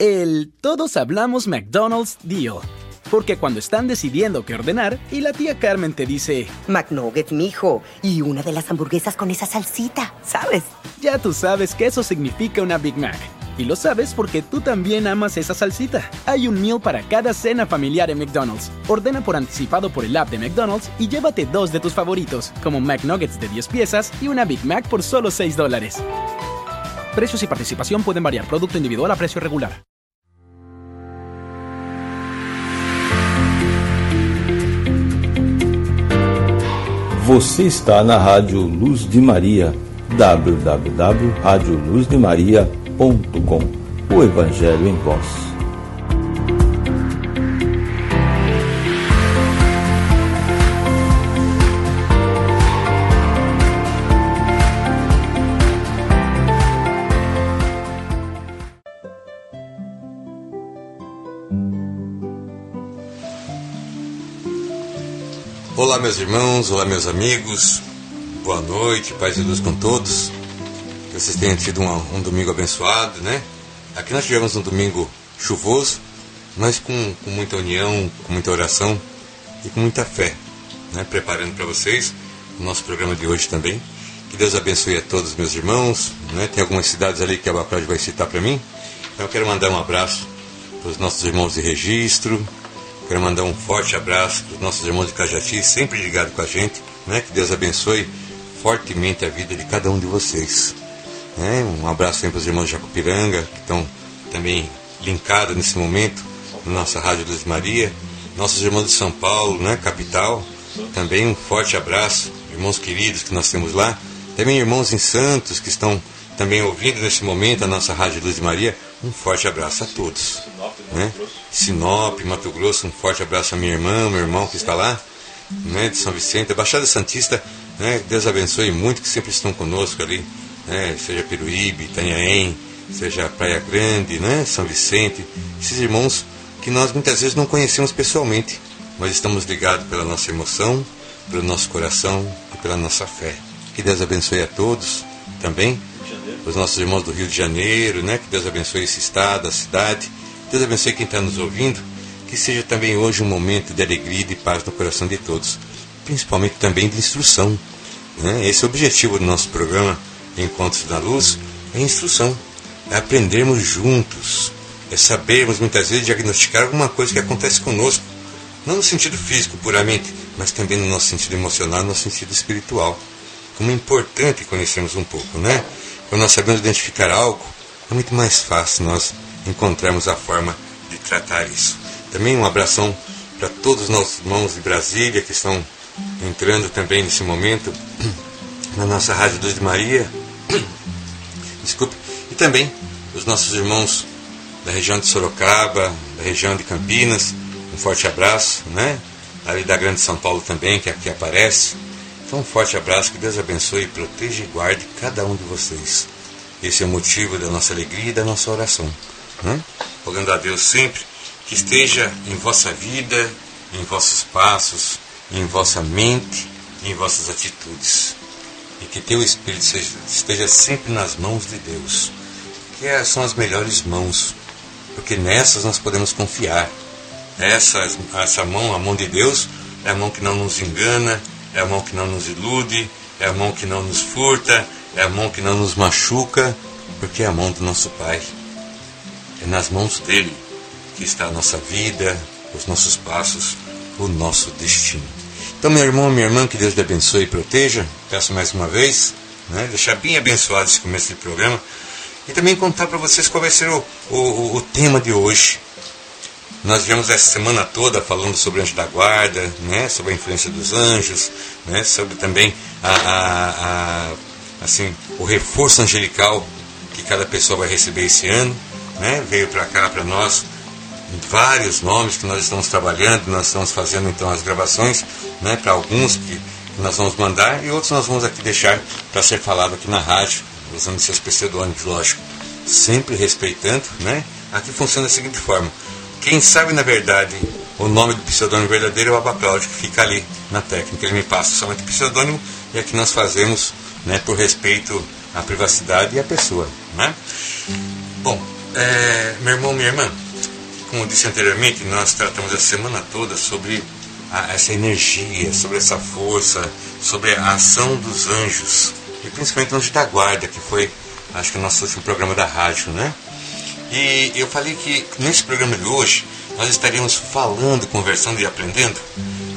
El Todos Hablamos McDonald's Deal. Porque cuando están decidiendo qué ordenar y la tía Carmen te dice, McNuggets, mijo, y una de las hamburguesas con esa salsita, ¿sabes? Ya tú sabes que eso significa una Big Mac. Y lo sabes porque tú también amas esa salsita. Hay un meal para cada cena familiar en McDonald's. Ordena por anticipado por el app de McDonald's y llévate dos de tus favoritos, como McNuggets de 10 piezas y una Big Mac por solo 6 dólares. Precios y participación pueden variar. Producto individual a precio regular. Você está na Rádio Luz de Maria, www.radioluzdemaria.com. O Evangelho em Voz. Olá, meus irmãos, olá, meus amigos, boa noite, paz e luz com todos. Que vocês tenham tido um, domingo abençoado, né? Aqui nós tivemos um domingo chuvoso, mas com, com muita união, com muita oração e com muita fé, né? Preparando para vocês o nosso programa de hoje também. Que Deus abençoe a todos meus irmãos, né? Tem algumas cidades ali que a Bacrade vai citar para mim. Então eu quero mandar um abraço para os nossos irmãos de registro, Quero mandar um forte abraço para os nossos irmãos de Cajati, sempre ligados com a gente. Né? Que Deus abençoe fortemente a vida de cada um de vocês. Né? Um abraço sempre para os irmãos de Jacupiranga, que estão também linkados nesse momento na nossa Rádio Luz Maria. Nossos irmãos de São Paulo, né? capital, também um forte abraço. Irmãos queridos que nós temos lá. Também irmãos em Santos que estão também ouvindo nesse momento a nossa Rádio Luz Maria. Um forte abraço a todos. Né? Sinop, Mato Grosso, um forte abraço a minha irmã, meu irmão que está lá, né, de São Vicente, Baixada Santista, né, Deus abençoe muito que sempre estão conosco ali, né, seja Peruíbe, Itanhaém, seja Praia Grande, né, São Vicente, esses irmãos que nós muitas vezes não conhecemos pessoalmente, mas estamos ligados pela nossa emoção, pelo nosso coração e pela nossa fé. Que Deus abençoe a todos também, os nossos irmãos do Rio de Janeiro, né, que Deus abençoe esse estado, a cidade, Deus abençoe quem está nos ouvindo, que seja também hoje um momento de alegria e de paz no coração de todos, principalmente também de instrução. Né? Esse é o objetivo do nosso programa Encontros da Luz, é instrução, é aprendermos juntos, é sabermos muitas vezes diagnosticar alguma coisa que acontece conosco, não no sentido físico puramente, mas também no nosso sentido emocional, no nosso sentido espiritual. Como é importante conhecermos um pouco, né? Quando nós sabemos identificar algo, é muito mais fácil nós encontrarmos a forma de tratar isso. Também um abração para todos os nossos irmãos de Brasília que estão entrando também nesse momento na nossa Rádio Luz de Maria. Desculpe. E também os nossos irmãos da região de Sorocaba, da região de Campinas. Um forte abraço, né? Ali da Grande São Paulo também, que aqui aparece. Então, um forte abraço, que Deus abençoe, proteja e guarde cada um de vocês. Esse é o motivo da nossa alegria e da nossa oração né? rogando a Deus sempre que esteja em vossa vida, em vossos passos, em vossa mente, em vossas atitudes. E que teu Espírito seja, esteja sempre nas mãos de Deus, que são as melhores mãos, porque nessas nós podemos confiar. Essa, essa mão, a mão de Deus, é a mão que não nos engana, é a mão que não nos ilude, é a mão que não nos furta, é a mão que não nos machuca, porque é a mão do nosso Pai. É nas mãos dele que está a nossa vida, os nossos passos, o nosso destino. Então, meu irmão, minha irmã, que Deus lhe abençoe e proteja. Peço mais uma vez, né, deixar bem abençoado esse começo de programa. E também contar para vocês qual vai ser o, o, o, tema de hoje. Nós viemos essa semana toda falando sobre anjo da guarda, né, sobre a influência dos anjos, né, sobre também a, a, a, assim, o reforço angelical que cada pessoa vai receber esse ano né, veio para cá para nós vários nomes que nós estamos trabalhando, nós estamos fazendo então as gravações né, para alguns que, nós vamos mandar e outros nós vamos aqui deixar para ser falado aqui na rádio, usando seus pseudônimos, lógico, sempre respeitando, né? Aqui funciona da seguinte forma: quem sabe na verdade o nome do pseudônimo verdadeiro é o Abacláudio, que fica ali na técnica, ele me passa somente o pseudônimo e aqui nós fazemos, né, por respeito à privacidade e à pessoa, né? Bom, é, meu irmão, minha irmã, como disse anteriormente, nós tratamos a semana toda sobre a, essa energia, sobre essa força, sobre a ação dos anjos, e principalmente o anjo da guarda, que foi, acho que o nosso último programa da rádio, né? E eu falei que nesse programa de hoje nós estaríamos falando, conversando e aprendendo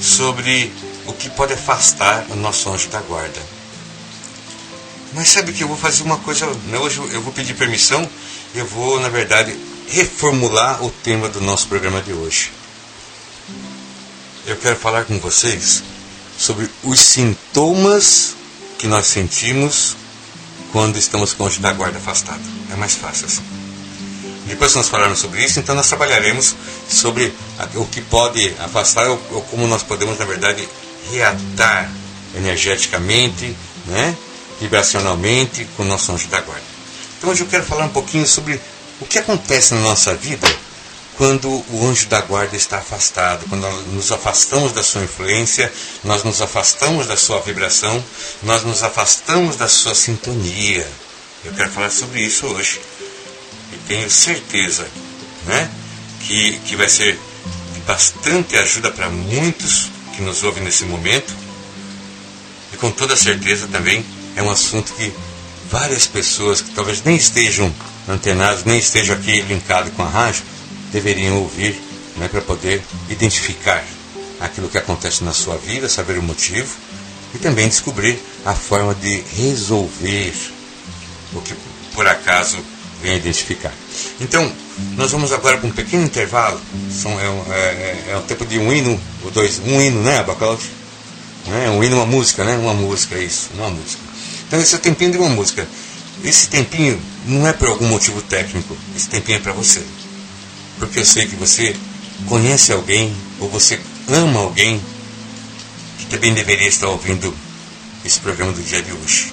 sobre o que pode afastar o nosso anjo da guarda. Mas sabe que eu vou fazer uma coisa, né? hoje eu vou pedir permissão, eu vou, na verdade, reformular o tema do nosso programa de hoje. Eu quero falar com vocês sobre os sintomas que nós sentimos quando estamos anjo da guarda afastado. É mais fácil assim. Depois que nós falarmos sobre isso, então nós trabalharemos sobre o que pode afastar ou, como nós podemos, na verdade, reatar energeticamente, né, vibracionalmente com o nosso anjo da guarda. Então hoje eu quero falar um pouquinho sobre o que acontece na nossa vida quando o anjo da guarda está afastado, quando nós nos afastamos da sua influência, nós nos afastamos da sua vibração, nós nos afastamos da sua sintonia. Eu quero falar sobre isso hoje e tenho certeza né, que, que vai ser de bastante ajuda para muitos que nos ouvem nesse momento. E com toda certeza também é um assunto que várias pessoas que talvez nem estejam antenados, nem estejam aqui linkados com a rádio, deveriam ouvir né, para poder identificar aquilo que acontece na sua vida, saber o motivo e também descobrir a forma de resolver o que por acaso venha identificar. Então, nós vamos agora para um pequeno intervalo. São, é, é, é, é o tempo de um hino, ou dois, um hino, né, Abacaute? É, um hino, uma música, né? Uma música, isso, uma música. Então, esse é o tempinho de uma música. Esse tempinho não é por algum motivo técnico, esse tempinho é para você. Porque eu sei que você conhece alguém, ou você ama alguém, que também deveria estar ouvindo esse programa do dia de hoje.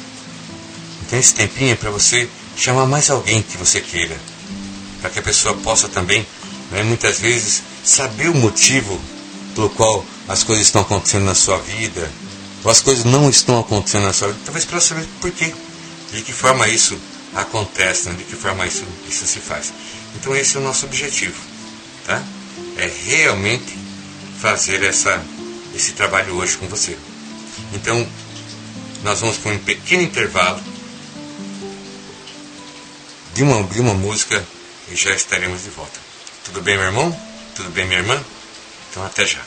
Então, esse tempinho é para você chamar mais alguém que você queira, para que a pessoa possa também, né, muitas vezes, saber o motivo pelo qual as coisas estão acontecendo na sua vida, as coisas não estão acontecendo na sua vida, talvez para saber por quê, de que forma isso acontece, né, de que forma isso, isso se faz. Então esse é o nosso objetivo, tá? É realmente fazer essa, esse trabalho hoje com você. Então, nós vamos com um pequeno intervalo de uma, de uma música e já estaremos de volta. Tudo bem, meu irmão? Tudo bem, minha irmã? Então, até já.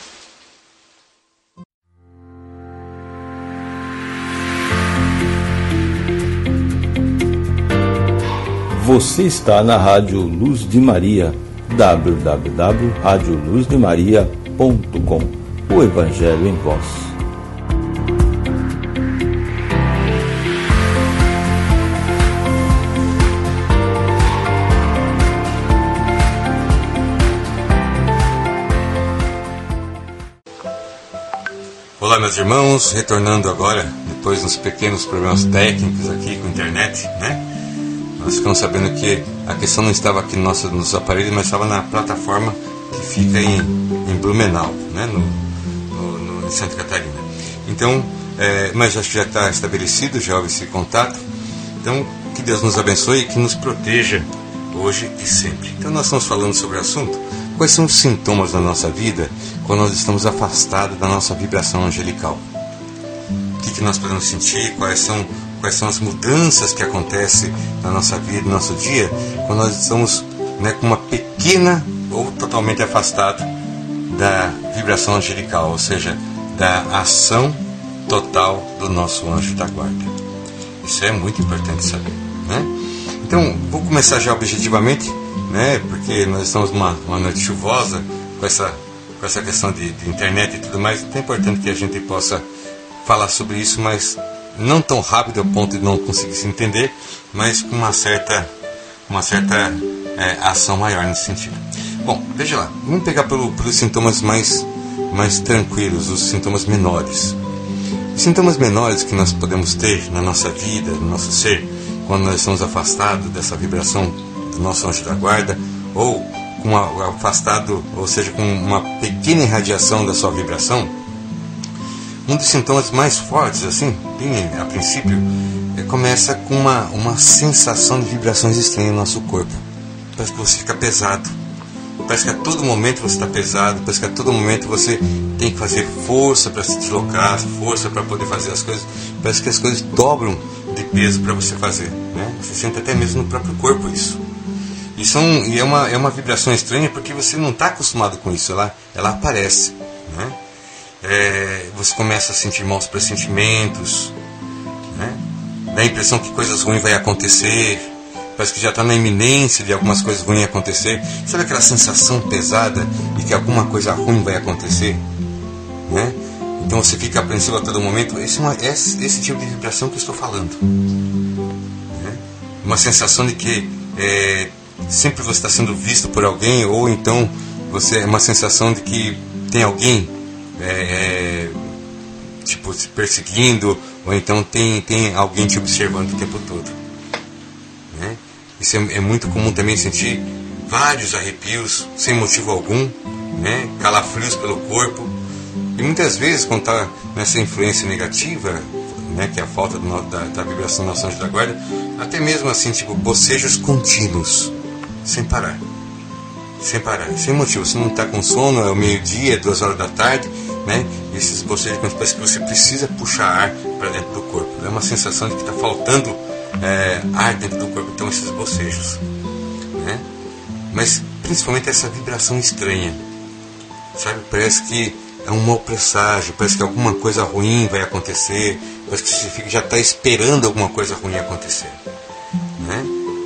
Você está na Rádio Luz de Maria, www.radioluzdemaria.com. O Evangelho em Voz. Olá, meus irmãos, retornando agora, depois dos pequenos problemas técnicos aqui com a internet, né? Nós ficamos sabendo que a questão não estava aqui no nosso, nos aparelhos, mas estava na plataforma que fica em, em Blumenau, né? No, no, no, em Santa Catarina. Então, é, mas acho que já está estabelecido, já houve esse contato. Então, que Deus nos abençoe e que nos proteja hoje e sempre. Então, nós estamos falando sobre o assunto Quais são os sintomas da nossa vida quando nós estamos afastados da nossa vibração angelical? O que, que nós podemos sentir? Quais são, quais são as mudanças que acontecem na nossa vida, no nosso dia, quando nós estamos né, com uma pequena ou totalmente afastado da vibração angelical, ou seja, da ação total do nosso anjo da guarda. Isso é muito importante saber. Né? Então, vou começar já objetivamente né? Porque nós estamos numa uma noite chuvosa, com essa, com essa questão de, de internet e tudo mais, então é importante que a gente possa falar sobre isso, mas não tão rápido ao ponto de não conseguir se entender, mas com uma certa, uma certa é, ação maior nesse sentido. Bom, veja lá, vamos pegar pelo, pelos sintomas mais, mais tranquilos, os sintomas menores. Os sintomas menores que nós podemos ter na nossa vida, no nosso ser, quando nós estamos afastados dessa vibração do nosso anjo da guarda, ou com afastado, ou seja, com uma pequena irradiação da sua vibração, um dos sintomas mais fortes, assim, bem a princípio, é, começa com uma, uma sensação de vibrações estranhas no nosso corpo. parece que você fica pesado. Parece que a todo momento você está pesado, parece que a todo momento você tem que fazer força para se deslocar, força para poder fazer as coisas. Parece que as coisas dobram de peso para você fazer. Né? Você sente até mesmo no próprio corpo isso. E, e é, uma, é uma vibração estranha porque você não está acostumado com isso, ela, ela aparece. Né? É, você começa a sentir maus pressentimentos, né? dá a impressão que coisas ruins vão acontecer, parece que já está na iminência de algumas coisas ruins acontecer. Sabe aquela sensação pesada de que alguma coisa ruim vai acontecer? Né? Então você fica apreensivo a todo momento. Esse é uma, esse, esse tipo de vibração que eu estou falando. Né? Uma sensação de que é, sempre você está sendo visto por alguém, ou então você é uma sensação de que tem alguém é, é, tipo te perseguindo, ou então tem, tem alguém te observando o tempo todo. Né? Isso é, é muito comum também sentir vários arrepios sem motivo algum, né? calafrios pelo corpo. E muitas vezes, quando está nessa influência negativa, né, que é a falta do, da, da, vibração nosso anjo da guarda, até mesmo assim, tipo, bocejos contínuos sem parar. Sem parar, sem motivo. Você não está com sono, é o meio-dia, é duas horas da tarde, né? Esses bocejos parece que você precisa puxar ar para dentro do corpo. É uma sensação de que está faltando é, ar dentro do corpo, então esses bocejos. Né? Mas principalmente essa vibração estranha. Sabe? Parece que é um mau presságio, parece que alguma coisa ruim vai acontecer, parece que você já está esperando alguma coisa ruim acontecer. Né?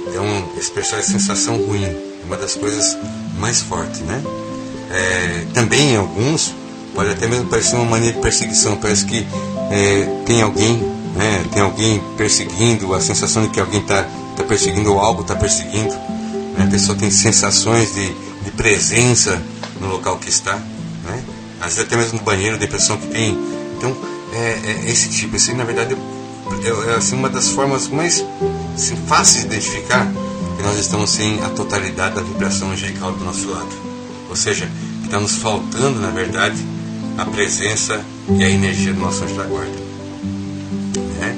Então, expressar a sensação ruim é uma das coisas mais fortes, né? É, também alguns pode até mesmo parecer uma maneira de perseguição, parece que é, tem alguém, né? Tem alguém perseguindo, a sensação de que alguém está tá perseguindo ou algo está perseguindo. Né? A pessoa tem sensações de, de presença no local que está, né? Às vezes até mesmo no banheiro, depressão que tem. Então, é, é esse tipo, esse na verdade é, é assim, uma das formas mais assim, fáceis de identificar que nós estamos sem a totalidade da vibração angelical do nosso lado. Ou seja, que está nos faltando, na verdade, a presença e a energia do nosso anjo da guarda. Né?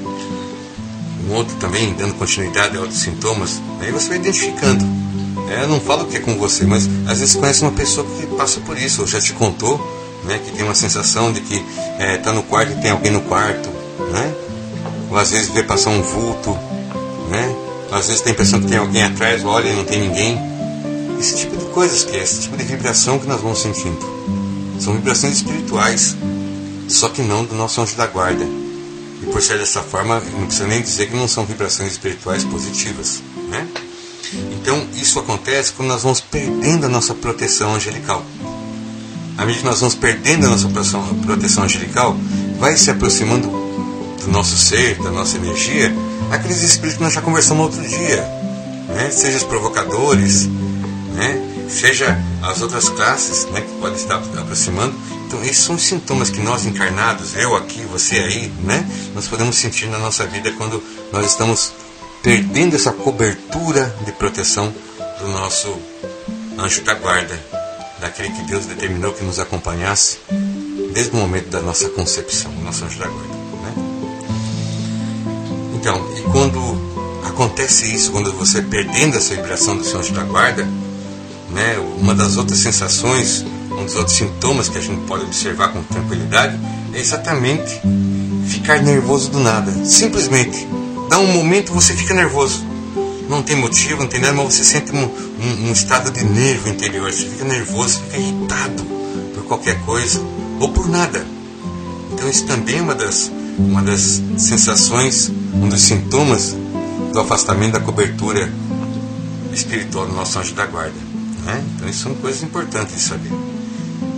Um outro também, dando continuidade a outros sintomas, aí você vai identificando. É, eu não falo que é com você, mas às vezes conhece uma pessoa que passa por isso, ou já te contou, né, que tem uma sensação de que está é, tá no quarto e tem alguém no quarto, né? ou às vezes vê passar um vulto, né? Às vezes tem a impressão que tem alguém atrás, olha e não tem ninguém. Esse tipo de coisas que é, esse tipo de vibração que nós vamos sentindo. São vibrações espirituais, só que não do nosso anjo da guarda. E por ser dessa forma, não precisa nem dizer que não são vibrações espirituais positivas, né? Então, isso acontece quando nós vamos perdendo a nossa proteção angelical. À medida que nós vamos perdendo a nossa proteção angelical, vai se aproximando do nosso ser, da nossa energia, aqueles espíritos que nós já conversamos outro dia, né? seja os provocadores, né? Seja as outras classes né? que podem estar aproximando. Então, esses são os sintomas que nós encarnados, eu aqui, você aí, né? nós podemos sentir na nossa vida quando nós estamos perdendo essa cobertura de proteção do nosso anjo da guarda, daquele que Deus determinou que nos acompanhasse desde o momento da nossa concepção, o nosso anjo da guarda. Então, e quando acontece isso, quando você perdendo essa vibração do seu anjo da guarda, né, uma das outras sensações, um dos outros sintomas que a gente pode observar com tranquilidade é exatamente ficar nervoso do nada. Simplesmente, dá um momento você fica nervoso. Não tem motivo, não tem nada, mas você sente um, um, um estado de nervo interior. Você fica nervoso, fica irritado por qualquer coisa ou por nada. Então, isso também é uma das, uma das sensações um dos sintomas do afastamento da cobertura espiritual do nosso anjo da guarda. Né? Então, isso são coisas importantes de saber.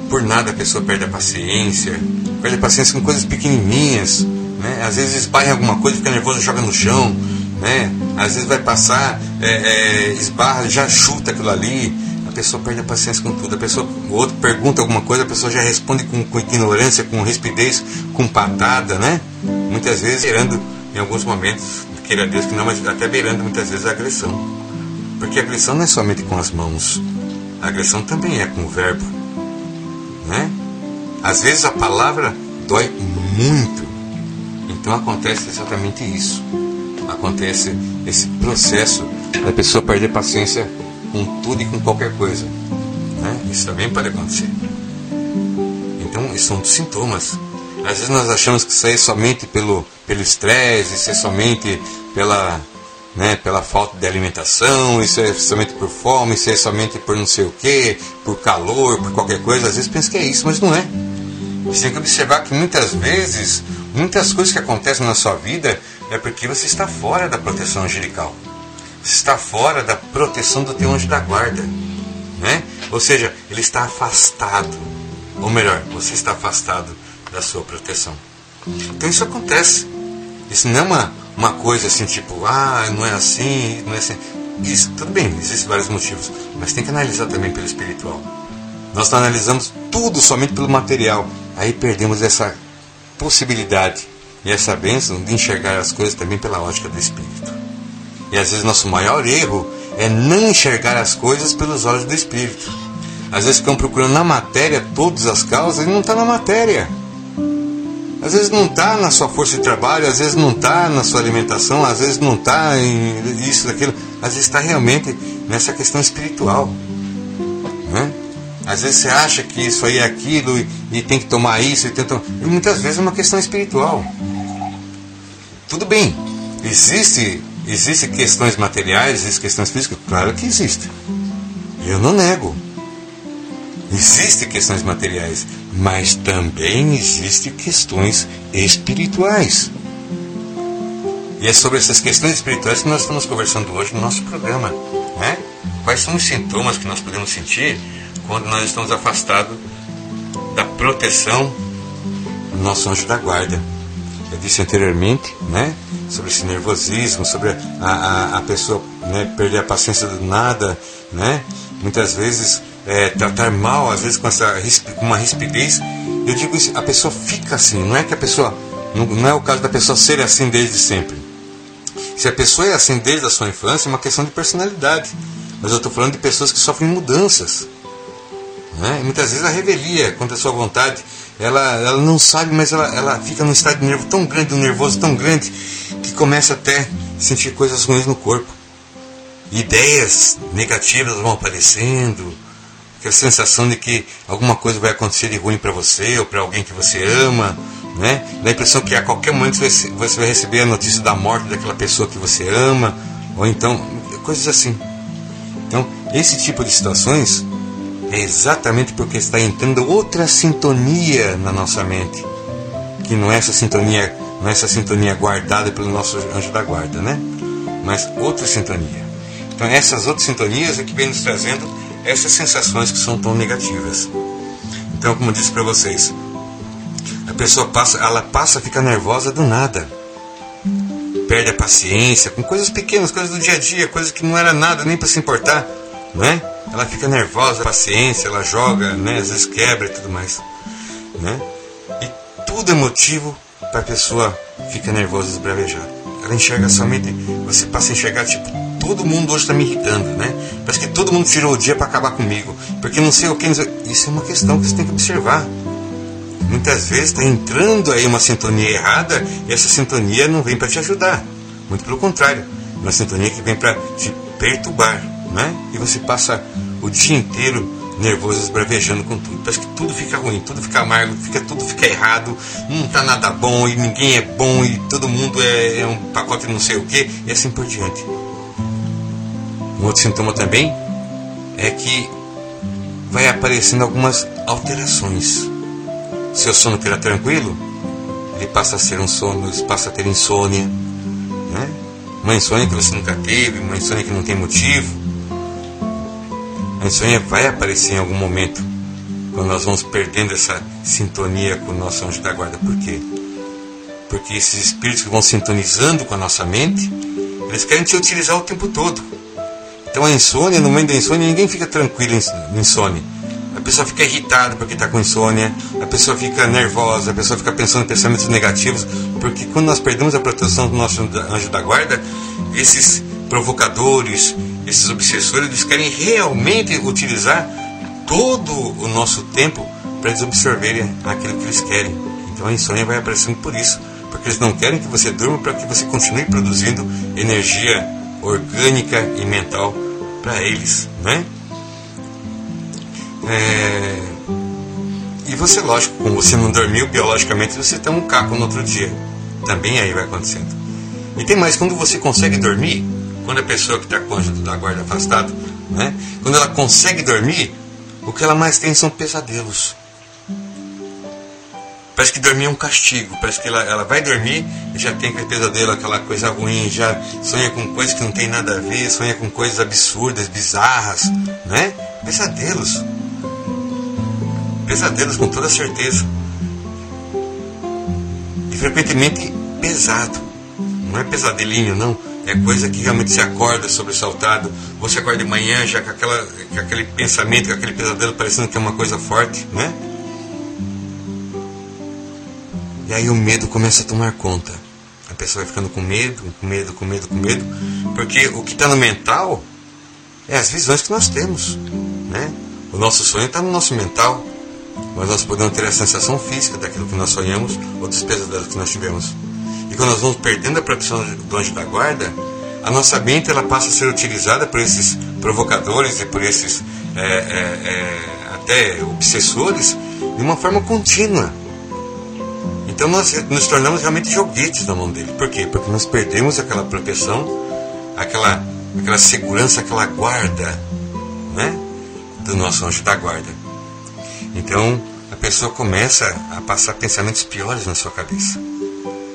Por nada a pessoa perde a paciência, perde a paciência com coisas pequenininhas, né? às vezes esbarra em alguma coisa, fica nervoso, joga no chão, né? às vezes vai passar, é, é, esbarra, já chuta aquilo ali, a pessoa perde a paciência com tudo. A pessoa, o outro pergunta alguma coisa, a pessoa já responde com, com ignorância, com rispidez, com patada, né? Muitas vezes gerando em alguns momentos, queira Deus que não, mas até beirando muitas vezes a agressão. Porque a agressão não é somente com as mãos, agressão também é com o verbo. Né? Às vezes a palavra dói muito. Então acontece exatamente isso. Acontece esse processo da pessoa perder paciência com tudo e com qualquer coisa. Né? Isso também pode acontecer. Então, isso são sintomas. Às vezes nós achamos que isso é somente pelo pelo estresse, isso é somente pela né, pela falta de alimentação, isso é somente por fome, isso é somente por não sei o que, por calor, por qualquer coisa. Às vezes pensa que é isso, mas não é. Você tem que observar que muitas vezes, muitas coisas que acontecem na sua vida é porque você está fora da proteção angelical. Você está fora da proteção do teu anjo da guarda. Né? Ou seja, ele está afastado. Ou melhor, você está afastado da sua proteção. Então isso acontece. Isso não é uma, uma coisa assim, tipo, ah, não é assim, não é assim. Isso, tudo bem, existem vários motivos. Mas tem que analisar também pelo espiritual. Nós analisamos tudo somente pelo material. Aí perdemos essa possibilidade e essa bênção de enxergar as coisas também pela ótica do espírito. E às vezes nosso maior erro é não enxergar as coisas pelos olhos do espírito. Às vezes ficam procurando na matéria todas as causas e não está na matéria. Às vezes não está na sua força de trabalho, às vezes não está na sua alimentação, às vezes não está em isso, daquilo, às vezes está realmente nessa questão espiritual. Né? Às vezes você acha que isso aí é aquilo e, e tem que tomar isso e, tenta, e muitas vezes é uma questão espiritual. Tudo bem, existe, existe questões materiais, existem questões físicas? Claro que existe. Eu não nego. Existem questões materiais, mas também existem questões espirituais. E é sobre essas questões espirituais que nós estamos conversando hoje no nosso programa. Né? Quais são os sintomas que nós podemos sentir quando nós estamos afastados da proteção do nosso anjo da guarda? Eu disse anteriormente né, sobre esse nervosismo, sobre a, a, a pessoa né, perder a paciência do nada, né? muitas vezes é, tratar mal, às vezes com essa uma rispidez. Eu digo isso, a pessoa fica assim, não é que a pessoa. Não, não é o caso da pessoa ser assim desde sempre. Se a pessoa é assim desde a sua infância, é uma questão de personalidade. Mas eu estou falando de pessoas que sofrem mudanças. Né? Muitas vezes a revelia contra a sua vontade, ela, ela não sabe, mas ela, ela fica num estado de nervo tão grande, um nervoso tão grande, que começa até a sentir coisas ruins no corpo. Ideias negativas vão aparecendo, aquela sensação de que alguma coisa vai acontecer de ruim para você ou para alguém que você ama, né? Dá a impressão que a qualquer momento você vai receber a notícia da morte daquela pessoa que você ama, ou então coisas assim. Então, esse tipo de situações é exatamente porque está entrando outra sintonia na nossa mente, que não é essa sintonia, não é essa sintonia guardada pelo nosso anjo da guarda, né? Mas outra sintonia. Então, essas outras sintonias é que vem nos trazendo essas sensações que são tão negativas. Então, como eu disse para vocês, a pessoa passa, ela passa a ficar nervosa do nada. Perde a paciência com coisas pequenas, coisas do dia a dia, coisas que não era nada nem para se importar, né? Ela fica nervosa, paciência, ela joga, né? Às vezes quebra e tudo mais, né? E tudo é motivo para a pessoa ficar nervosa e esbravejar. Ela enxerga somente, você passa a enxergar tipo todo mundo hoje está me irritando, né? Parece que todo mundo tirou o dia para acabar comigo. Porque não sei o que. Isso é uma questão que você tem que observar. Muitas vezes está entrando aí uma sintonia errada e essa sintonia não vem para te ajudar. Muito pelo contrário. É uma sintonia que vem para te perturbar, né? E você passa o dia inteiro nervoso, esbravejando com tudo. Parece que tudo fica ruim, tudo fica amargo, fica, tudo fica errado, não está nada bom e ninguém é bom e todo mundo é, é um pacote não sei o que, e assim por diante. Um outro sintoma também é que vai aparecendo algumas alterações. Seu sono que era tranquilo, ele passa a ser um sono, ele passa a ter insônia. Né? Uma insônia que você nunca teve, uma insônia que não tem motivo. A insônia vai aparecer em algum momento, quando nós vamos perdendo essa sintonia com o nosso anjo da guarda. Por quê? Porque esses espíritos que vão sintonizando com a nossa mente, eles querem te utilizar o tempo todo. Então a insônia, no meio da insônia, ninguém fica tranquilo em insônia. A pessoa fica irritada porque está com insônia, a pessoa fica nervosa, a pessoa fica pensando em pensamentos negativos, porque quando nós perdemos a proteção do nosso anjo da guarda, esses provocadores, esses obsessores, eles querem realmente utilizar todo o nosso tempo para eles absorverem aquilo que eles querem. Então a insônia vai aparecendo por isso, porque eles não querem que você durma para que você continue produzindo energia orgânica e mental para eles, né? É... E você, lógico, como você não dormiu, biologicamente você tem um caco no outro dia. Também aí vai acontecendo. E tem mais, quando você consegue dormir, quando a pessoa que está anjo da guarda afastado, né? Quando ela consegue dormir, o que ela mais tem são pesadelos. Parece que dormir é um castigo. Parece que ela, ela vai dormir e já tem aquele pesadelo, aquela coisa ruim, já sonha com coisas que não tem nada a ver, sonha com coisas absurdas, bizarras, né? Pesadelos. Pesadelos com toda certeza. E frequentemente pesado. Não é pesadelinho, não. É coisa que realmente se acorda sobressaltado. Você acorda de manhã já com, aquela, com aquele pensamento, com aquele pesadelo parecendo que é uma coisa forte, né? E aí o medo começa a tomar conta. A pessoa vai ficando com medo, com medo, com medo, com medo, porque o que está no mental é as visões que nós temos. Né? O nosso sonho está no nosso mental, mas nós podemos ter a sensação física daquilo que nós sonhamos ou dos pesadelos que nós tivemos. E quando nós vamos perdendo a proteção do anjo da guarda, a nossa mente ela passa a ser utilizada por esses provocadores e por esses é, é, é, até obsessores de uma forma contínua. Então nós nos tornamos realmente joguetes na mão dele. Por quê? Porque nós perdemos aquela proteção, aquela, aquela segurança, aquela guarda né? do nosso anjo da guarda. Então a pessoa começa a passar pensamentos piores na sua cabeça.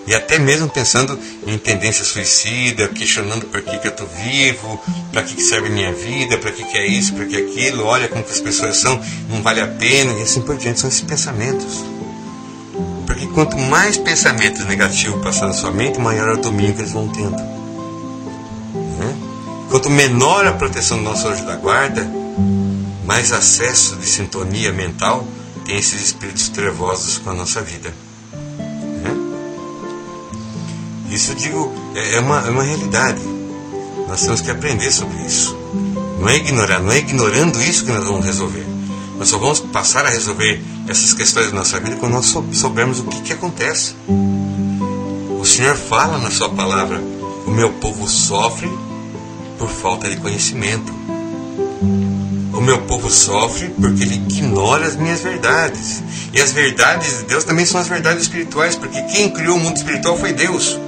E até mesmo pensando em tendência suicida, questionando por que, que eu estou vivo, para que, que serve minha vida, para que, que é isso, para que aquilo, olha como que as pessoas são, não vale a pena, e assim por diante. São esses pensamentos. Porque quanto mais pensamentos negativos passar na sua mente, maior é o domínio que eles vão tendo. Né? Quanto menor a proteção do nosso anjo da guarda, mais acesso de sintonia mental tem esses espíritos trevosos com a nossa vida. Né? Isso, digo, é, é uma, é uma realidade. Nós temos que aprender sobre isso. Não é ignorar, não é ignorando isso que nós vamos resolver. Nós só vamos passar a resolver essas questões da nossa vida quando nós soubermos o que, que acontece. O Senhor fala na Sua palavra: o meu povo sofre por falta de conhecimento. O meu povo sofre porque ele ignora as minhas verdades. E as verdades de Deus também são as verdades espirituais, porque quem criou o mundo espiritual foi Deus.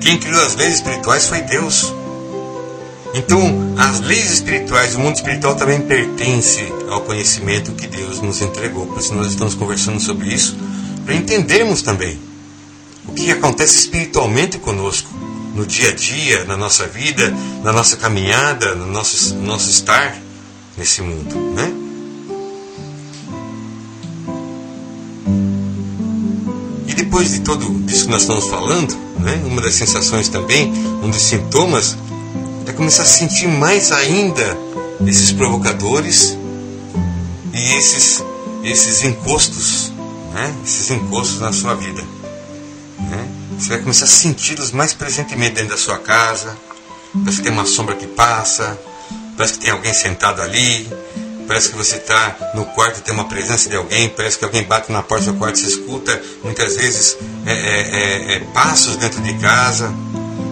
Quem criou as leis espirituais foi Deus. Então, as leis espirituais, o mundo espiritual também pertence ao conhecimento que Deus nos entregou. Por isso nós estamos conversando sobre isso, para entendermos também o que acontece espiritualmente conosco, no dia a dia, na nossa vida, na nossa caminhada, no nosso, no nosso estar nesse mundo, né? E depois de tudo isso que nós estamos falando, né, uma das sensações também, um dos sintomas é começar a sentir mais ainda esses provocadores e esses, esses encostos, né? esses encostos na sua vida. Né? Você vai começar a senti-los mais presentemente dentro da sua casa. Parece que tem uma sombra que passa, parece que tem alguém sentado ali, parece que você está no quarto e tem uma presença de alguém, parece que alguém bate na porta do seu quarto, você escuta muitas vezes é, é, é, é passos dentro de casa.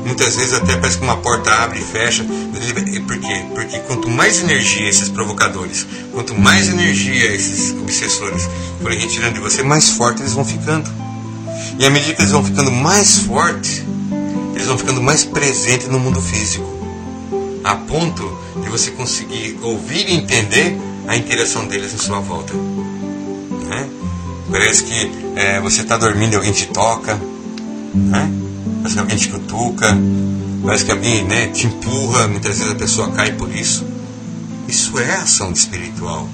Muitas vezes até parece que uma porta abre e fecha. Por quê? Porque quanto mais energia esses provocadores, quanto mais energia esses obsessores forem retirando de você, mais fortes eles vão ficando. E à medida que eles vão ficando mais fortes, eles vão ficando mais presentes no mundo físico. A ponto de você conseguir ouvir e entender a interação deles em sua volta. Né? Parece que é, você está dormindo e alguém te toca. Né? Parece que alguém te cutuca, parece que alguém né, te empurra, muitas vezes a pessoa cai por isso. Isso é ação espiritual.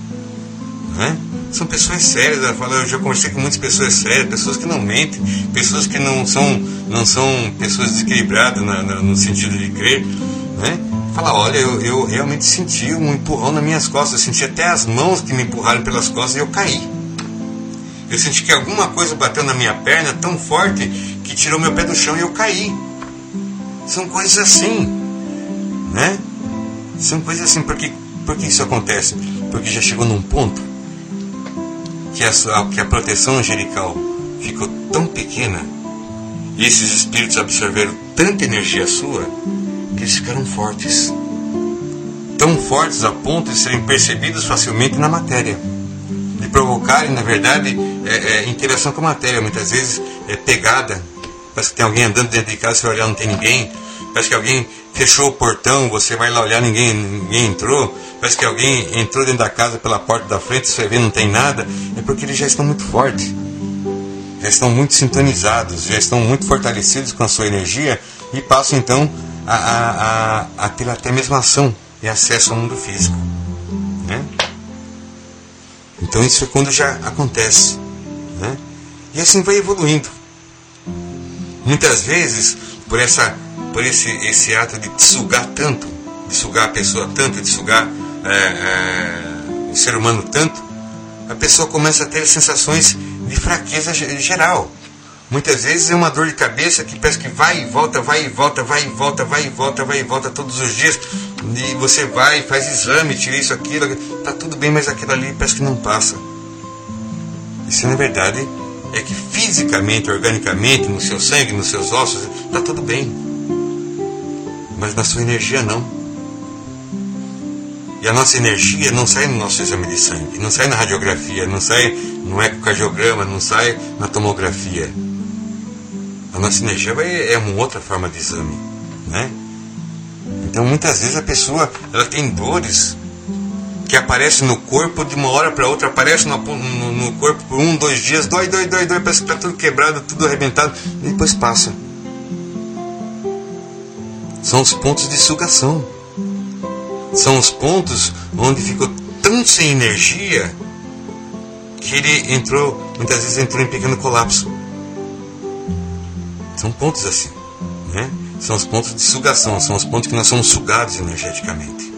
Né? São pessoas sérias, eu já conversei com muitas pessoas sérias, pessoas que não mentem, pessoas que não são, não são pessoas desequilibradas na, na, no sentido de crer. Né? Fala, olha, eu, eu realmente senti um empurrão nas minhas costas, eu senti até as mãos que me empurraram pelas costas e eu caí. Eu senti que alguma coisa bateu na minha perna tão forte que tirou meu pé do chão e eu caí. São coisas assim, né? São coisas assim. Por que, por que isso acontece? Porque já chegou num ponto que a, que a proteção angelical ficou tão pequena e esses espíritos absorveram tanta energia sua que eles ficaram fortes. tão fortes a ponto de serem percebidos facilmente na matéria, de provocarem, na verdade, é, é, interação com a matéria, muitas vezes é pegada. Parece que tem alguém andando dentro de casa, você vai olhar, não tem ninguém. Parece que alguém fechou o portão, você vai lá olhar, ninguém, ninguém entrou. Parece que alguém entrou dentro da casa pela porta da frente, você vê, não tem nada. É porque eles já estão muito fortes, já estão muito sintonizados, já estão muito fortalecidos com a sua energia e passam então a, a, a, a ter até mesmo ação e acesso ao mundo físico. Né? Então isso é quando já acontece. Né? E assim vai evoluindo. Muitas vezes, por, essa, por esse, esse ato de sugar tanto, de sugar a pessoa tanto, de sugar é, é, o ser humano tanto, a pessoa começa a ter sensações de fraqueza geral. Muitas vezes é uma dor de cabeça que parece que vai e volta, vai e volta, vai e volta, vai e volta, vai e volta todos os dias. E você vai, faz exame, tira isso, aquilo, tá tudo bem, mas aquilo ali parece que não passa. Isso na verdade é que fisicamente, organicamente, no seu sangue, nos seus ossos, tá tudo bem. Mas na sua energia não. E a nossa energia não sai no nosso exame de sangue, não sai na radiografia, não sai no ecocardiograma, não sai na tomografia a nossa energia é uma outra forma de exame, né? Então muitas vezes a pessoa ela tem dores que aparecem no corpo de uma hora para outra, aparece no, no, no, corpo por um, dois dias, dói, dói, dói, dói, parece que está tudo quebrado, tudo arrebentado, e depois passa. São os pontos de sugação. São os pontos onde ficou tão sem energia que ele entrou, muitas vezes entrou em pequeno colapso. São pontos assim, né? São os pontos de sugação, são os pontos que nós somos sugados energeticamente.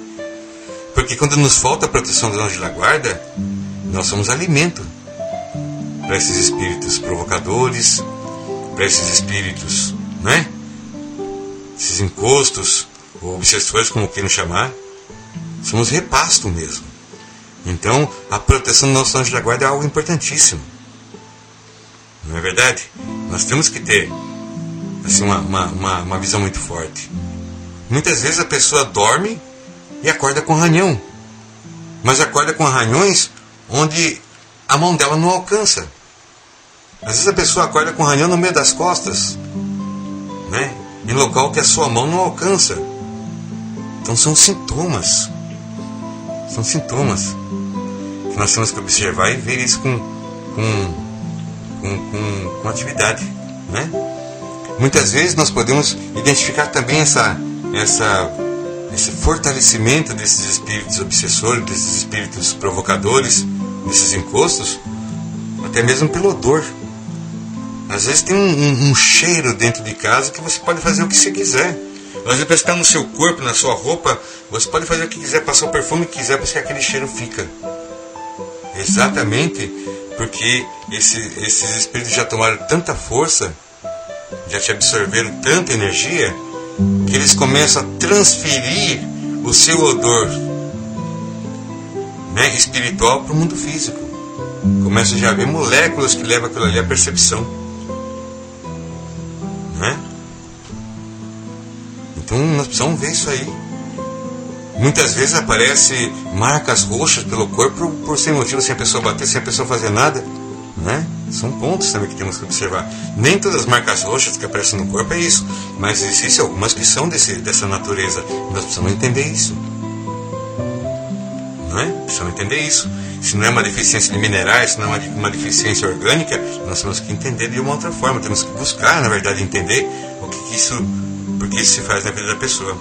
Porque quando nos falta a proteção dos anjos da guarda, nós somos alimento para esses espíritos provocadores, para esses espíritos, né? Esses encostos, ou obsessores, como queiram chamar, somos repasto mesmo. Então, a proteção do nosso anjo da guarda é algo importantíssimo. Não é verdade? Nós temos que ter assim, uma, uma, uma, uma visão muito forte. Muitas vezes a pessoa dorme e acorda com ranhão, mas acorda com arranhões onde a mão dela não alcança. Às vezes a pessoa acorda com ranhão no meio das costas, né? em local que a sua mão não alcança. Então são sintomas. São sintomas que nós temos que observar e ver isso com, com, com, com, com atividade. Né? Muitas vezes nós podemos identificar também essa, essa, esse fortalecimento desses espíritos obsessores, desses espíritos provocadores, desses encostos, até mesmo pelo odor. Às vezes tem um, um, um cheiro dentro de casa que você pode fazer o que você quiser. Às vezes está no seu corpo, na sua roupa, você pode fazer o que quiser, passar o perfume que quiser, porque aquele cheiro fica. Exatamente porque esse, esses espíritos já tomaram tanta força já te absorveram tanta energia eles começam a transferir o seu odor né, espiritual para o mundo físico. Começa já a ver moléculas que levam aquilo ali à percepção. Né? Então nós precisamos ver isso aí. Muitas vezes aparece marcas roxas pelo corpo por, por sem motivo, sem a pessoa bater, sem a pessoa fazer nada. Né? São pontos também que temos que observar. Nem todas as marcas roxas que aparecem no corpo é isso, mas existem algumas que são desse, dessa natureza. Nós precisamos entender isso. Não é? Precisamos entender isso. Se não é uma deficiência de minerais, se não é uma, deficiência orgânica, nós temos que entender de uma outra forma. Temos que buscar, na verdade, entender o que, que isso, por que isso se faz na vida da pessoa.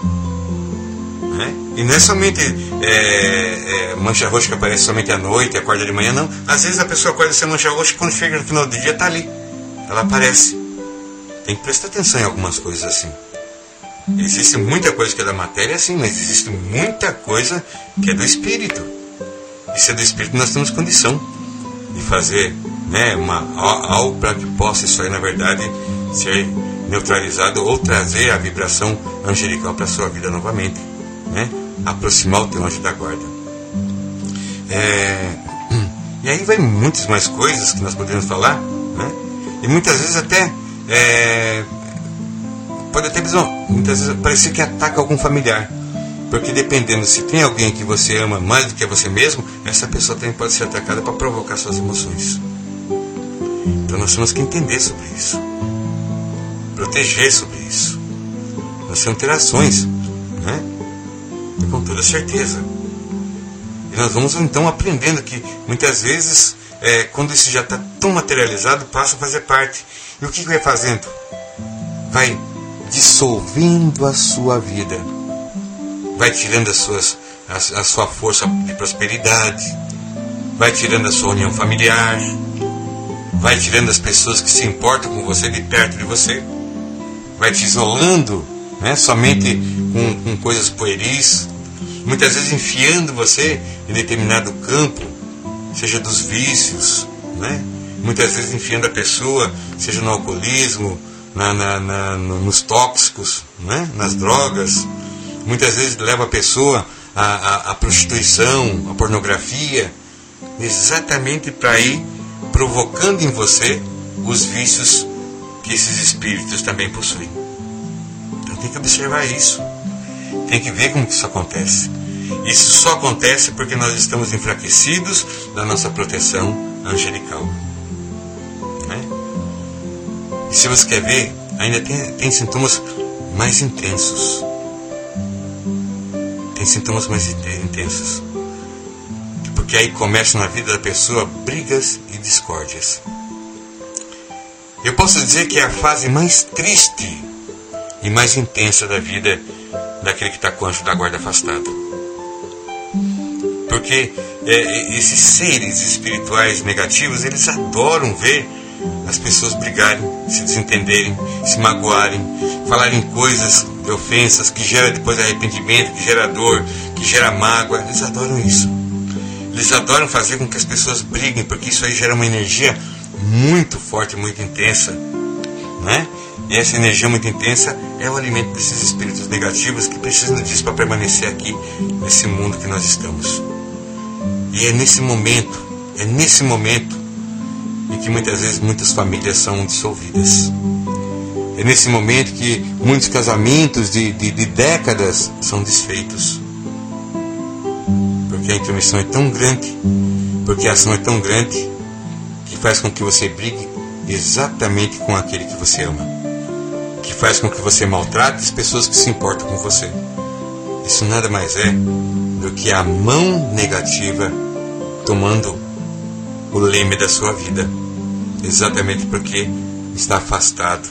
Né? E não é somente é, é, mancha roxa que aparece somente à noite, acorda de manhã, não. Às vezes a pessoa acorda sem mancha roxa e quando chega no final do dia está ali. Ela aparece. Tem que prestar atenção em algumas coisas assim. Existe muita coisa que é da matéria, sim, mas existe muita coisa que é do espírito. E se é do espírito, nós temos condição de fazer né, uma, algo para que possa isso aí, na verdade, ser neutralizado ou trazer a vibração angelical para a sua vida novamente né? aproximar o teu anjo da guarda. É, e aí vai muitas mais coisas que nós podemos falar, né? e muitas vezes até é, pode até muitas vezes parecer que ataca algum familiar. Porque dependendo se tem alguém que você ama mais do que você mesmo, essa pessoa também pode ser atacada para provocar suas emoções. Então nós temos que entender sobre isso. Proteger sobre isso. Nós temos que ter ações, né? Com toda certeza. E nós vamos então aprendendo que muitas vezes, é, quando isso já está tão materializado, passa a fazer parte. E o que vai fazendo? Vai dissolvendo a sua vida vai tirando as suas, a, a sua força de prosperidade, vai tirando a sua união familiar, vai tirando as pessoas que se importam com você de perto de você, vai te isolando né, somente com, com coisas pueris, muitas vezes enfiando você em determinado campo, seja dos vícios, né? muitas vezes enfiando a pessoa, seja no alcoolismo, na, na, na, nos tóxicos, né? nas drogas, muitas vezes leva a pessoa à, à, à prostituição, à pornografia, exatamente para ir provocando em você os vícios que esses espíritos também possuem. Então tem que observar isso. Tem que ver como que isso acontece. Isso só acontece porque nós estamos enfraquecidos da nossa proteção angelical. Né? E se você quer ver, ainda tem, tem sintomas mais intensos tem sintomas mais intensos. Porque aí começam na vida da pessoa brigas e discórdias. Eu posso dizer que é a fase mais triste e mais intensa da vida daquele que está com o anjo da guarda afastado. Porque é, esses seres espirituais negativos, eles adoram ver as pessoas brigarem, se desentenderem, se magoarem, falarem coisas de ofensas que gera depois arrependimento, que gera dor, que gera mágoa. Eles adoram isso. Eles adoram fazer com que as pessoas briguem, porque isso aí gera uma energia muito forte, muito intensa, né? E essa energia muito intensa é o alimento desses espíritos negativos que precisam disso para permanecer aqui nesse mundo que nós estamos. E é nesse momento, é nesse momento e que muitas vezes muitas famílias são dissolvidas. É nesse momento que muitos casamentos de, de, de décadas são desfeitos. Porque a intromissão é tão grande, porque a ação é tão grande, que faz com que você brigue exatamente com aquele que você ama. Que faz com que você maltrate as pessoas que se importam com você. Isso nada mais é do que a mão negativa tomando o leme da sua vida exatamente porque está afastado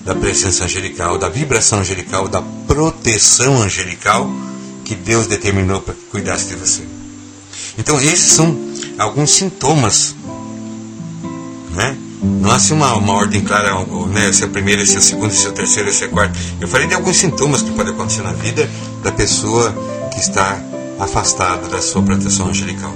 da presença angelical, da vibração angelical, da proteção angelical que Deus determinou para que cuidasse de você. Então, esses são alguns sintomas. Né? Não há assim uma, uma ordem clara, né? esse é o primeiro, esse é o segundo, esse é o terceiro, esse é o quarto. Eu falei de alguns sintomas que podem acontecer na vida da pessoa que está afastada da sua proteção angelical.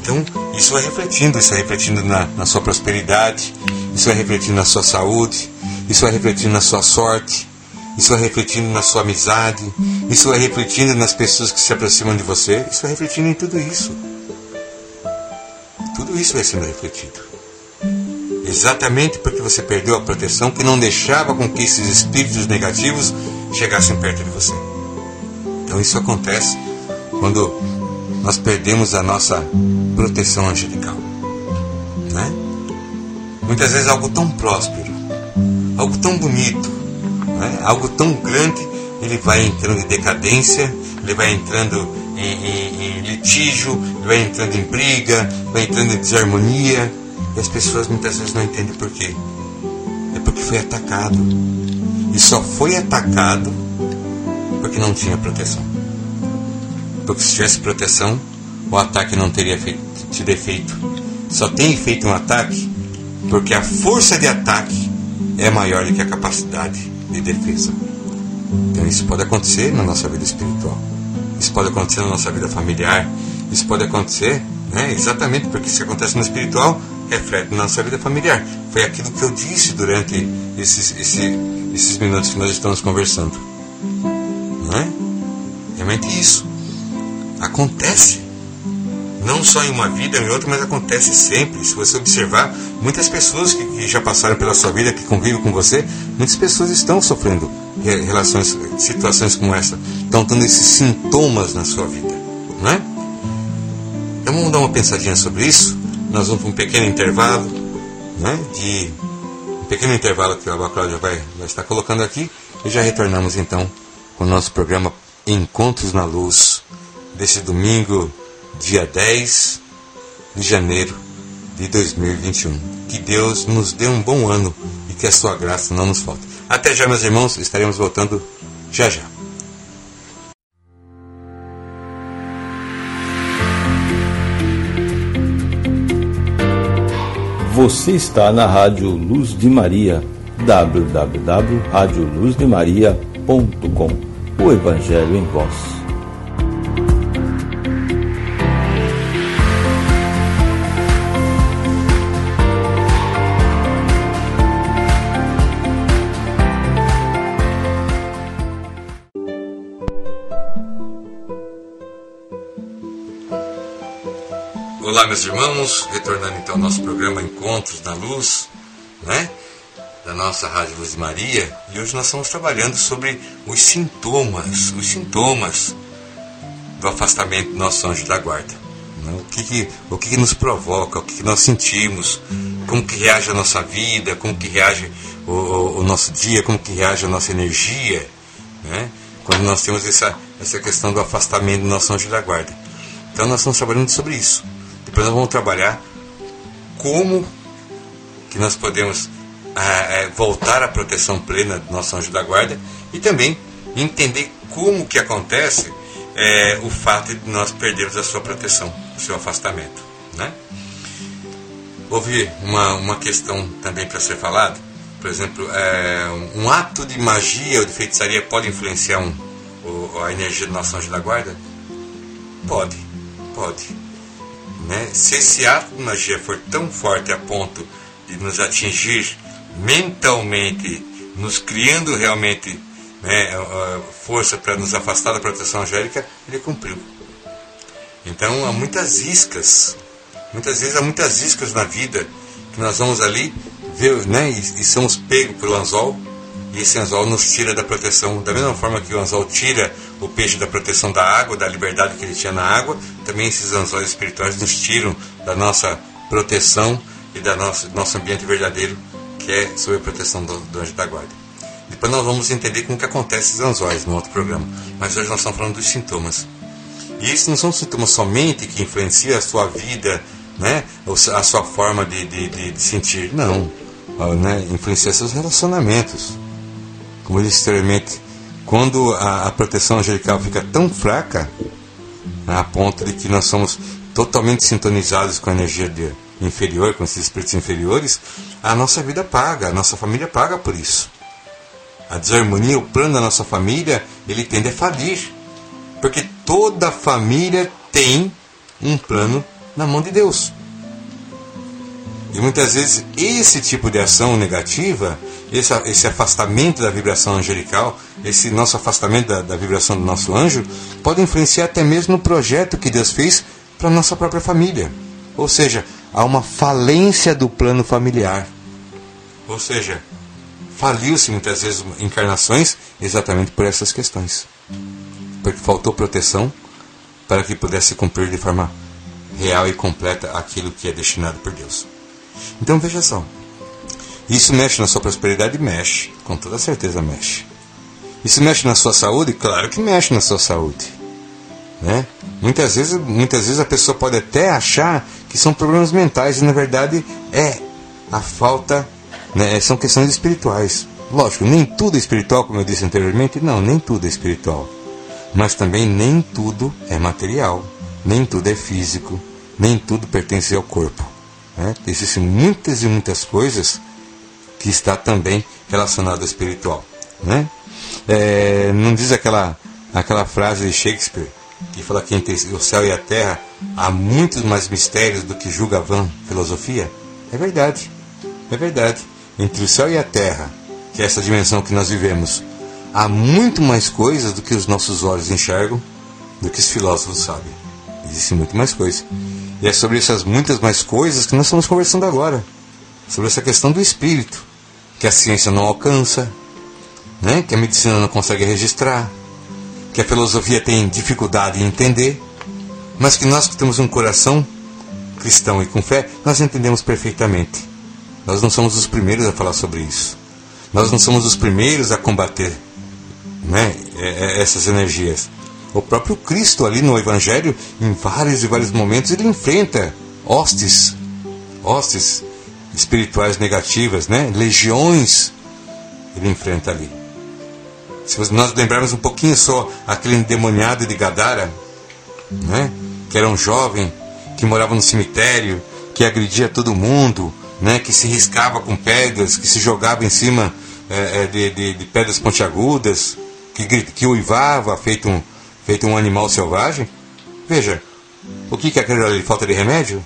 Então, isso vai refletindo, isso vai refletindo na, na sua prosperidade, isso vai refletindo na sua saúde, isso vai refletindo na sua sorte, isso vai refletindo na sua amizade, isso vai refletindo nas pessoas que se aproximam de você, isso vai refletindo em tudo isso. Tudo isso vai sendo refletido. Exatamente porque você perdeu a proteção que não deixava com que esses espíritos negativos chegassem perto de você. Então isso acontece quando nós perdemos a nossa proteção angelical. Né? Muitas vezes algo tão próspero, algo tão bonito, né? algo tão grande, ele vai entrando em decadência, ele vai entrando em, em, em litígio, ele vai entrando em briga, vai entrando em desarmonia, e as pessoas muitas vezes não entendem por quê. É porque foi atacado. E só foi atacado porque não tinha proteção porque se tivesse proteção, o ataque não teria feito, tido efeito. Só tem feito um ataque porque a força de ataque é maior do que a capacidade de defesa. Então isso pode acontecer na nossa vida espiritual. Isso pode acontecer na nossa vida familiar. Isso pode acontecer, né, exatamente porque que acontece no espiritual reflete na nossa vida familiar. Foi aquilo que eu disse durante esses, esses, minutos que nós estamos conversando. Não é? Realmente isso. Acontece. Não só em uma vida, em outra, mas acontece sempre. Se você observar, muitas pessoas que, que já passaram pela sua vida, que convivem com você, muitas pessoas estão sofrendo relações, situações como essa. estão tendo esses sintomas na sua vida, né? Então vamos dar uma pensadinha sobre isso. Nós vamos para um pequeno intervalo, né? De um pequeno intervalo que a Cláudia vai, vai estar colocando aqui e já retornamos então com o nosso programa Encontros na Luz desse domingo, dia 10 de janeiro de 2021. Que Deus nos dê um bom ano e que a sua graça não nos falte. Até já, meus irmãos, estaremos voltando já já. Você está na Rádio Luz de Maria, www.radioluzdemaria.com. O Evangelho em Voz. Olá, meus irmãos, retornando então ao nosso programa Encontros na Luz, né? Da nossa Rádio Luz de Maria, e hoje nós estamos trabalhando sobre os sintomas, os sintomas do afastamento do nosso anjo da guarda. Né? O, que, que o que, que, nos provoca, o que, que, nós sentimos, como que reage a nossa vida, como que reage o, o, o nosso dia, como que reage a nossa energia, né? Quando nós temos essa, essa questão do afastamento do nosso anjo da guarda. Então nós estamos trabalhando sobre isso. Depois nós vamos trabalhar como que nós podemos é, voltar à proteção plena do nosso anjo da guarda e também entender como que acontece é, o fato de nós perdermos a sua proteção, o seu afastamento. Né? Houve uma, uma questão também para ser falada, por exemplo, é, um ato de magia ou de feitiçaria pode influenciar um, o, a energia do nosso anjo da guarda? Pode, pode. Né? Se esse ato de magia for tão forte a ponto de nos atingir mentalmente, nos criando realmente né, força para nos afastar da proteção angélica, ele cumpriu. Então há muitas iscas, muitas vezes há muitas iscas na vida que nós vamos ali ver, né, e, e somos pegos pelo anzol esse anzol nos tira da proteção. Da mesma forma que o anzol tira o peixe da proteção da água, da liberdade que ele tinha na água, também esses anzóis espirituais nos tiram da nossa proteção e do nosso, nosso ambiente verdadeiro, que é sob a proteção do, do anjo da guarda. Depois nós vamos entender como que acontece esses anzóis no outro programa. Mas hoje nós estamos falando dos sintomas. E esses não são sintomas somente que influenciam a sua vida, né? a sua forma de, de, de, de sentir. Não. Né? Influencia seus relacionamentos disse anteriormente, quando a, a proteção angelical fica tão fraca, né, a ponto de que nós somos totalmente sintonizados com a energia de, inferior, com esses espíritos inferiores, a nossa vida paga, a nossa família paga por isso. A desarmonia, o plano da nossa família, ele tende a falir. Porque toda família tem um plano na mão de Deus. E muitas vezes esse tipo de ação negativa esse, esse afastamento da vibração angelical, esse nosso afastamento da, da vibração do nosso anjo, pode influenciar até mesmo no projeto que Deus fez para a nossa própria família. Ou seja, há uma falência do plano familiar. Ou seja, faliu-se muitas vezes encarnações exatamente por essas questões. Porque faltou proteção para que pudesse cumprir de forma real e completa aquilo que é destinado por Deus. Então veja só, isso mexe na sua prosperidade? Mexe. Com toda certeza mexe. Isso mexe na sua saúde? Claro que mexe na sua saúde. Né? Muitas, vezes, muitas vezes a pessoa pode até achar que são problemas mentais e na verdade é a falta, né, são questões espirituais. Lógico, nem tudo é espiritual, como eu disse anteriormente, não, nem tudo é espiritual. Mas também nem tudo é material, nem tudo é físico, nem tudo pertence ao corpo. Né? Existem muitas e muitas coisas que está também relacionado ao espiritual. Né? É, não diz aquela, aquela frase de Shakespeare que fala que entre o céu e a terra há muitos mais mistérios do que julga a vã filosofia? É verdade, é verdade. Entre o céu e a terra, que é essa dimensão que nós vivemos, há muito mais coisas do que os nossos olhos enxergam, do que os filósofos sabem. Existe muito mais coisa. E é sobre essas muitas mais coisas que nós estamos conversando agora. Sobre essa questão do espírito que a ciência não alcança, né? que a medicina não consegue registrar, que a filosofia tem dificuldade em entender, mas que nós que temos um coração cristão e com fé, nós entendemos perfeitamente. Nós não somos os primeiros a falar sobre isso. Nós não somos os primeiros a combater né, é, é, essas energias. O próprio Cristo ali no Evangelho, em vários e vários momentos, ele enfrenta hostes, hostes espirituais negativas, né? legiões ele enfrenta ali. Se nós lembrarmos um pouquinho só aquele endemoniado de Gadara, né? que era um jovem que morava no cemitério, que agredia todo mundo, né? que se riscava com pedras, que se jogava em cima é, de, de, de, pedras pontiagudas, que, que uivava feito um, feito um animal selvagem. Veja, o que, que é aquilo ali? Falta de remédio?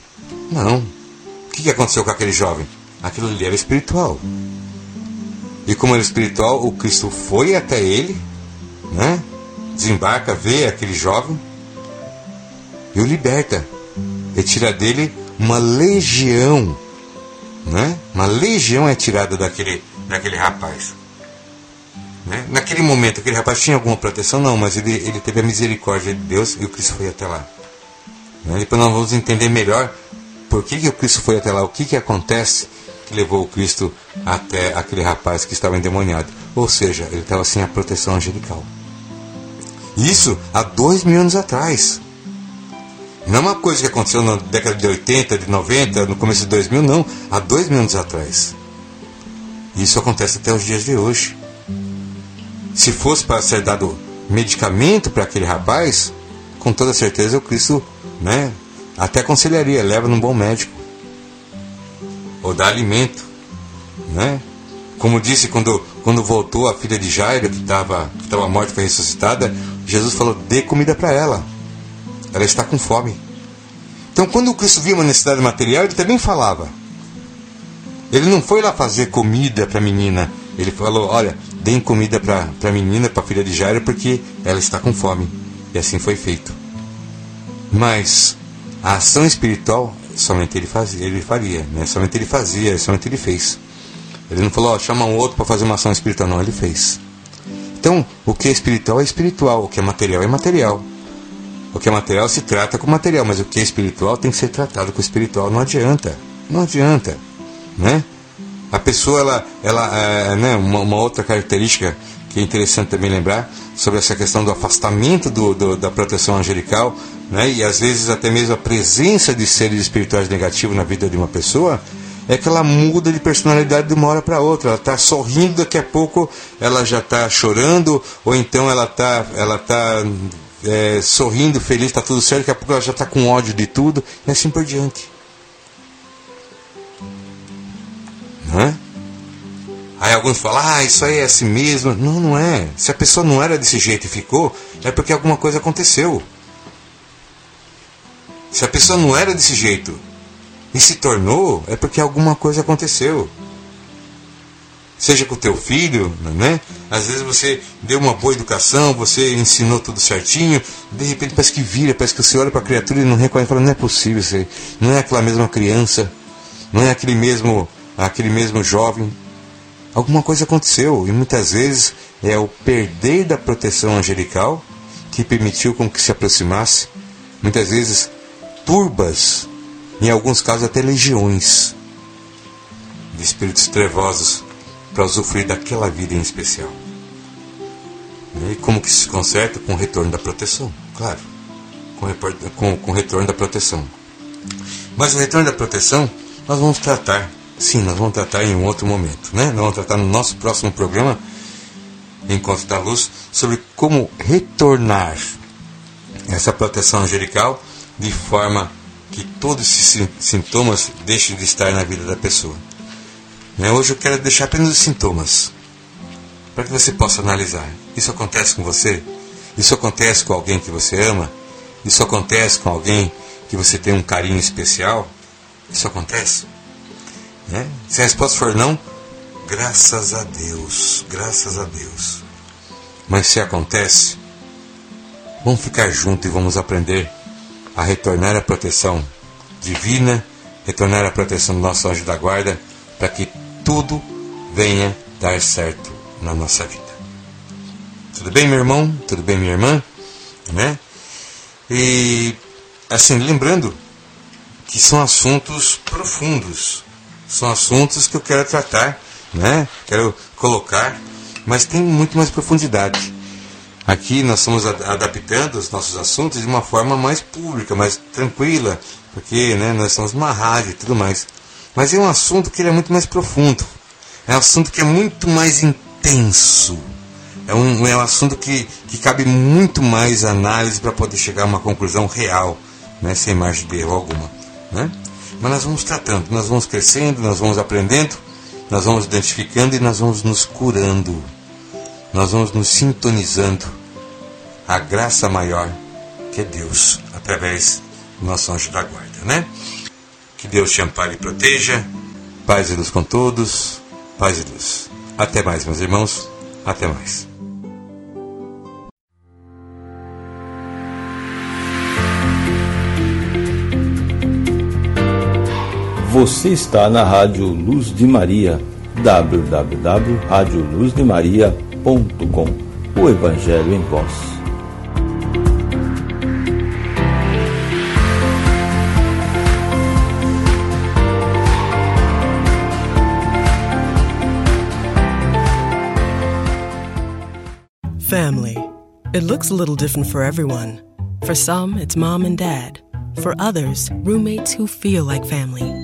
Não. Que, que aconteceu com aquele jovem? Aquilo ali era espiritual. E como era espiritual, o Cristo foi até ele, né? desembarca, vê aquele jovem e o liberta. E tira dele uma legião. Né? Uma legião é tirada daquele, daquele rapaz. Né? Naquele momento, aquele rapaz tinha alguma proteção? Não, mas ele, ele teve a misericórdia de Deus e o Cristo foi até lá. Né? Depois nós vamos entender melhor por que, que o Cristo foi até lá, o que, que acontece que levou o Cristo até aquele rapaz que estava endemoniado. Ou seja, ele estava sem a proteção angelical. Isso há dois mil anos atrás. Não é uma coisa que aconteceu na década de 80, de 90, no começo de 2000, não. Há dois mil anos atrás. Isso acontece até os dias de hoje. Se fosse para ser dado medicamento para aquele rapaz, com toda certeza o Cristo né, até aconselharia, leva num bom médico. Ou dá alimento. Né? Como disse quando, quando voltou a filha de Jairo, que estava que tava morta e foi ressuscitada, Jesus falou: dê comida para ela. Ela está com fome. Então, quando o Cristo viu uma necessidade material, ele também falava. Ele não foi lá fazer comida para a menina. Ele falou: Olha, deem comida para a menina, para a filha de Jairo, porque ela está com fome. E assim foi feito. Mas a ação espiritual somente ele fazia, ele faria, né? Somente ele fazia, somente ele fez. Ele não falou, ó, chama um outro para fazer uma ação espiritual, não, ele fez. Então, o que é espiritual é espiritual, o que é material é material. O que é material se trata com material, mas o que é espiritual tem que ser tratado com espiritual. Não adianta, não adianta, né? A pessoa, ela, ela é, né, uma, uma, outra característica que é interessante também lembrar sobre essa questão do afastamento do, do, da proteção angelical, né, e às vezes até mesmo a presença de seres espirituais negativos na vida de uma pessoa, é que ela muda de personalidade de uma hora para outra. Ela está sorrindo, daqui a pouco ela já está chorando, ou então ela está ela tá, é, sorrindo, feliz, está tudo certo, daqui a pouco ela já está com ódio de tudo, e assim por diante. Não é? Aí alguns falam, ah, isso aí é assim mesmo. Não, não é. Se a pessoa não era desse jeito e ficou, é porque alguma coisa aconteceu. Se a pessoa não era desse jeito e se tornou, é porque alguma coisa aconteceu. Seja com o teu filho, né? Às vezes você deu uma boa educação, você ensinou tudo certinho, de repente parece que vira, parece que você olha para a criatura e não reconhece, fala, não é possível, isso não é aquela mesma criança, não é aquele mesmo, aquele mesmo jovem. Alguma coisa aconteceu e muitas vezes é o perder da proteção angelical que permitiu com que se aproximasse, muitas vezes turbas em alguns casos até legiões de espíritos trevosos para usufruir daquela vida em especial. E como que se conserta? Com o retorno da proteção, claro. Com, com, com o retorno da proteção. Mas o retorno da proteção nós vamos tratar, sim, nós vamos tratar em um outro momento. Né? Nós vamos tratar no nosso próximo programa, Encontro da Luz, sobre como retornar essa proteção angelical de forma que todos esses sintomas deixem de estar na vida da pessoa. Né? Hoje eu quero deixar apenas os sintomas, para que você possa analisar. Isso acontece com você? Isso acontece com alguém que você ama? Isso acontece com alguém que você tem um carinho especial? Isso acontece? Né? Se a resposta for não, graças a Deus, graças a Deus. Mas se acontece, vamos ficar juntos e vamos aprender a retornar à proteção divina, retornar à proteção do nosso anjo da guarda, para que tudo venha dar certo na nossa vida. Tudo bem, meu irmão? Tudo bem, minha irmã? Né? E assim, lembrando que são assuntos profundos, são assuntos que eu quero tratar, né? Quero colocar, mas tem muito mais profundidade. Aqui nós estamos adaptando os nossos assuntos de uma forma mais pública, mais tranquila, porque né, nós estamos numa rádio e tudo mais. Mas é um assunto que é muito mais profundo. É um assunto que é muito mais intenso. É um, é um assunto que, que cabe muito mais análise para poder chegar a uma conclusão real, né, sem margem de erro alguma. Né? Mas nós vamos tratando, nós vamos crescendo, nós vamos aprendendo, nós vamos identificando e nós vamos nos curando. Nós vamos nos sintonizando a graça maior que é Deus, através do nosso anjo da guarda, né? Que Deus te ampare e proteja. Paz e luz com todos. Paz e luz. Até mais, meus irmãos. Até mais. Você está na Rádio Luz de Maria, www.radioluzdemaria.com. O Evangelho em Voz. Family. It looks a little different for everyone. For some, it's mom and dad. For others, roommates who feel like family.